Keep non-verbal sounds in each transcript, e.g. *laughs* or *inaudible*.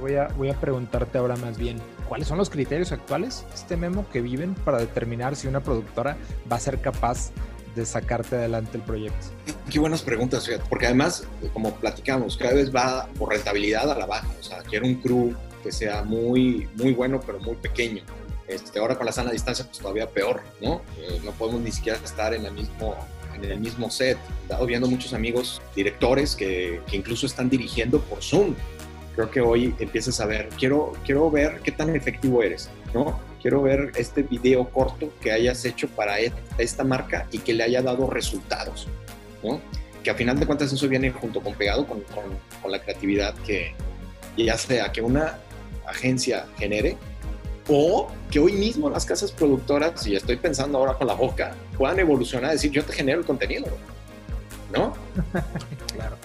Voy a, voy a preguntarte ahora más bien, ¿cuáles son los criterios actuales, este memo, que viven para determinar si una productora va a ser capaz de sacarte adelante el proyecto? Qué buenas preguntas, porque además, como platicamos, cada vez va por rentabilidad a la baja. O sea, quiero un crew que sea muy, muy bueno, pero muy pequeño. Este, ahora con la sana distancia, pues todavía peor, ¿no? Eh, no podemos ni siquiera estar en, mismo, en el mismo set. He estado viendo muchos amigos directores que, que incluso están dirigiendo por Zoom. Creo que hoy empiezas a ver, quiero, quiero ver qué tan efectivo eres, ¿no? Quiero ver este video corto que hayas hecho para esta marca y que le haya dado resultados, ¿no? Que a final de cuentas eso viene junto con pegado con, con, con la creatividad que ya sea que una agencia genere o que hoy mismo las casas productoras, y estoy pensando ahora con la boca, puedan evolucionar, decir, yo te genero el contenido, ¿no? *laughs* claro.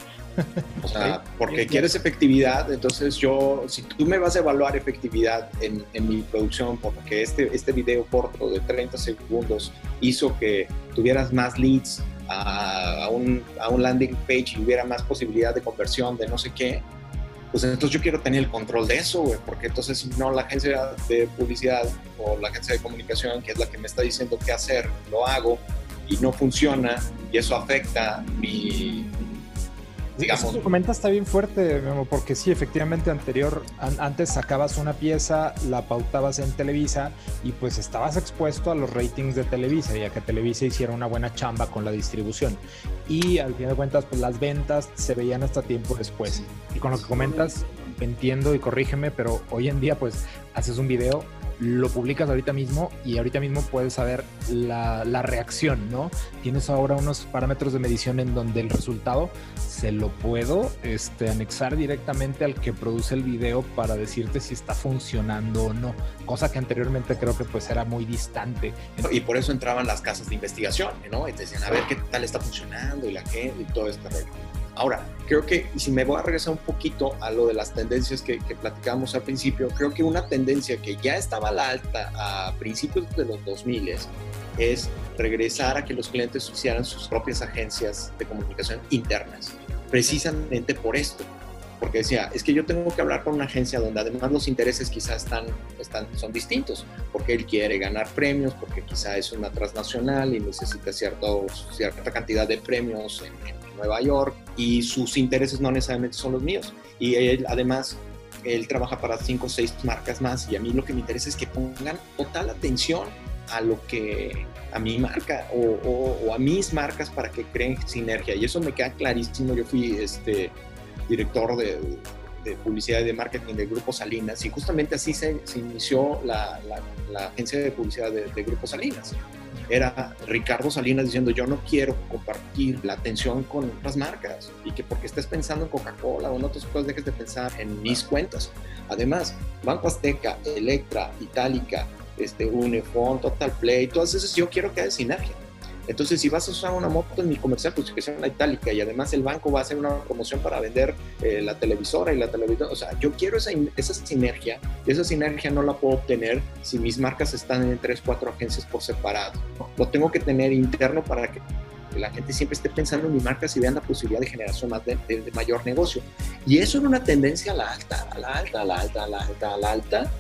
O sea, porque quieres efectividad, entonces yo, si tú me vas a evaluar efectividad en, en, mi producción, porque este, este video corto de 30 segundos hizo que tuvieras más leads a, a, un, a un landing page y hubiera más posibilidad de conversión de no sé qué, pues entonces yo quiero tener el control de eso, güey, porque entonces si no la agencia de publicidad o la agencia de comunicación, que es la que me está diciendo qué hacer, lo hago y no funciona y eso afecta mi, digamos. Eso que comentas está bien fuerte, porque sí, efectivamente, anterior, an antes sacabas una pieza, la pautabas en Televisa y pues estabas expuesto a los ratings de Televisa y a que Televisa hiciera una buena chamba con la distribución. Y al fin de cuentas, pues las ventas se veían hasta tiempo después. Y con lo que comentas, entiendo y corrígeme, pero hoy en día, pues haces un video, lo publicas ahorita mismo y ahorita mismo puedes saber la, reacción, ¿no? Tienes ahora unos parámetros de medición en donde el resultado se lo puedo este, anexar directamente al que produce el video para decirte si está funcionando o no, cosa que anteriormente creo que pues era muy distante. Y por eso entraban las casas de investigación, ¿no? Y te decían, a ver qué tal está funcionando y la gente y todo este rollo. Ahora, creo que si me voy a regresar un poquito a lo de las tendencias que, que platicamos al principio, creo que una tendencia que ya estaba a la alta a principios de los 2000 es regresar a que los clientes hicieran sus propias agencias de comunicación internas, precisamente por esto. Porque decía, es que yo tengo que hablar con una agencia donde además los intereses quizás están, están, son distintos, porque él quiere ganar premios, porque quizá es una transnacional y necesita cierto, cierta cantidad de premios en, en Nueva York y sus intereses no necesariamente son los míos. Y él además, él trabaja para cinco o seis marcas más y a mí lo que me interesa es que pongan total atención a lo que a mi marca o, o, o, a mis marcas para que creen sinergia y eso me queda clarísimo yo fui este director de, de publicidad y de marketing de Grupo Salinas y justamente así se, se inició la, la, la, agencia de publicidad de, de Grupo Salinas era Ricardo Salinas diciendo yo no quiero compartir la atención con otras marcas y que porque estés pensando en Coca-Cola o en otras cosas dejes de pensar en mis cuentas. Además, Banco Azteca, Electra, Itálica, este, Unifón, Total Play, todas esas yo quiero que haya sinergia. Entonces, si vas a usar una moto en mi comercial, pues que sea una itálica y además el banco va a hacer una promoción para vender eh, la televisora y la televisora. O sea, yo quiero esa, esa sinergia y esa sinergia no la puedo obtener si mis marcas están en tres, cuatro agencias por separado. Lo tengo que tener interno para que la gente siempre esté pensando en mi marca y vean la posibilidad de generación más de, de, de mayor negocio. Y eso era una tendencia a la alta, a la alta, a la alta, a la alta, a la alta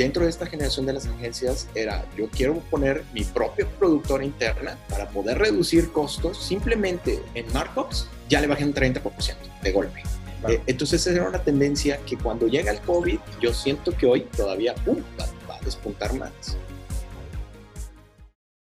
dentro de esta generación de las agencias era yo quiero poner mi propia productora interna para poder reducir costos simplemente en markups ya le bajé un 30% de golpe vale. eh, entonces era una tendencia que cuando llega el COVID yo siento que hoy todavía uh, va, va, a despuntar más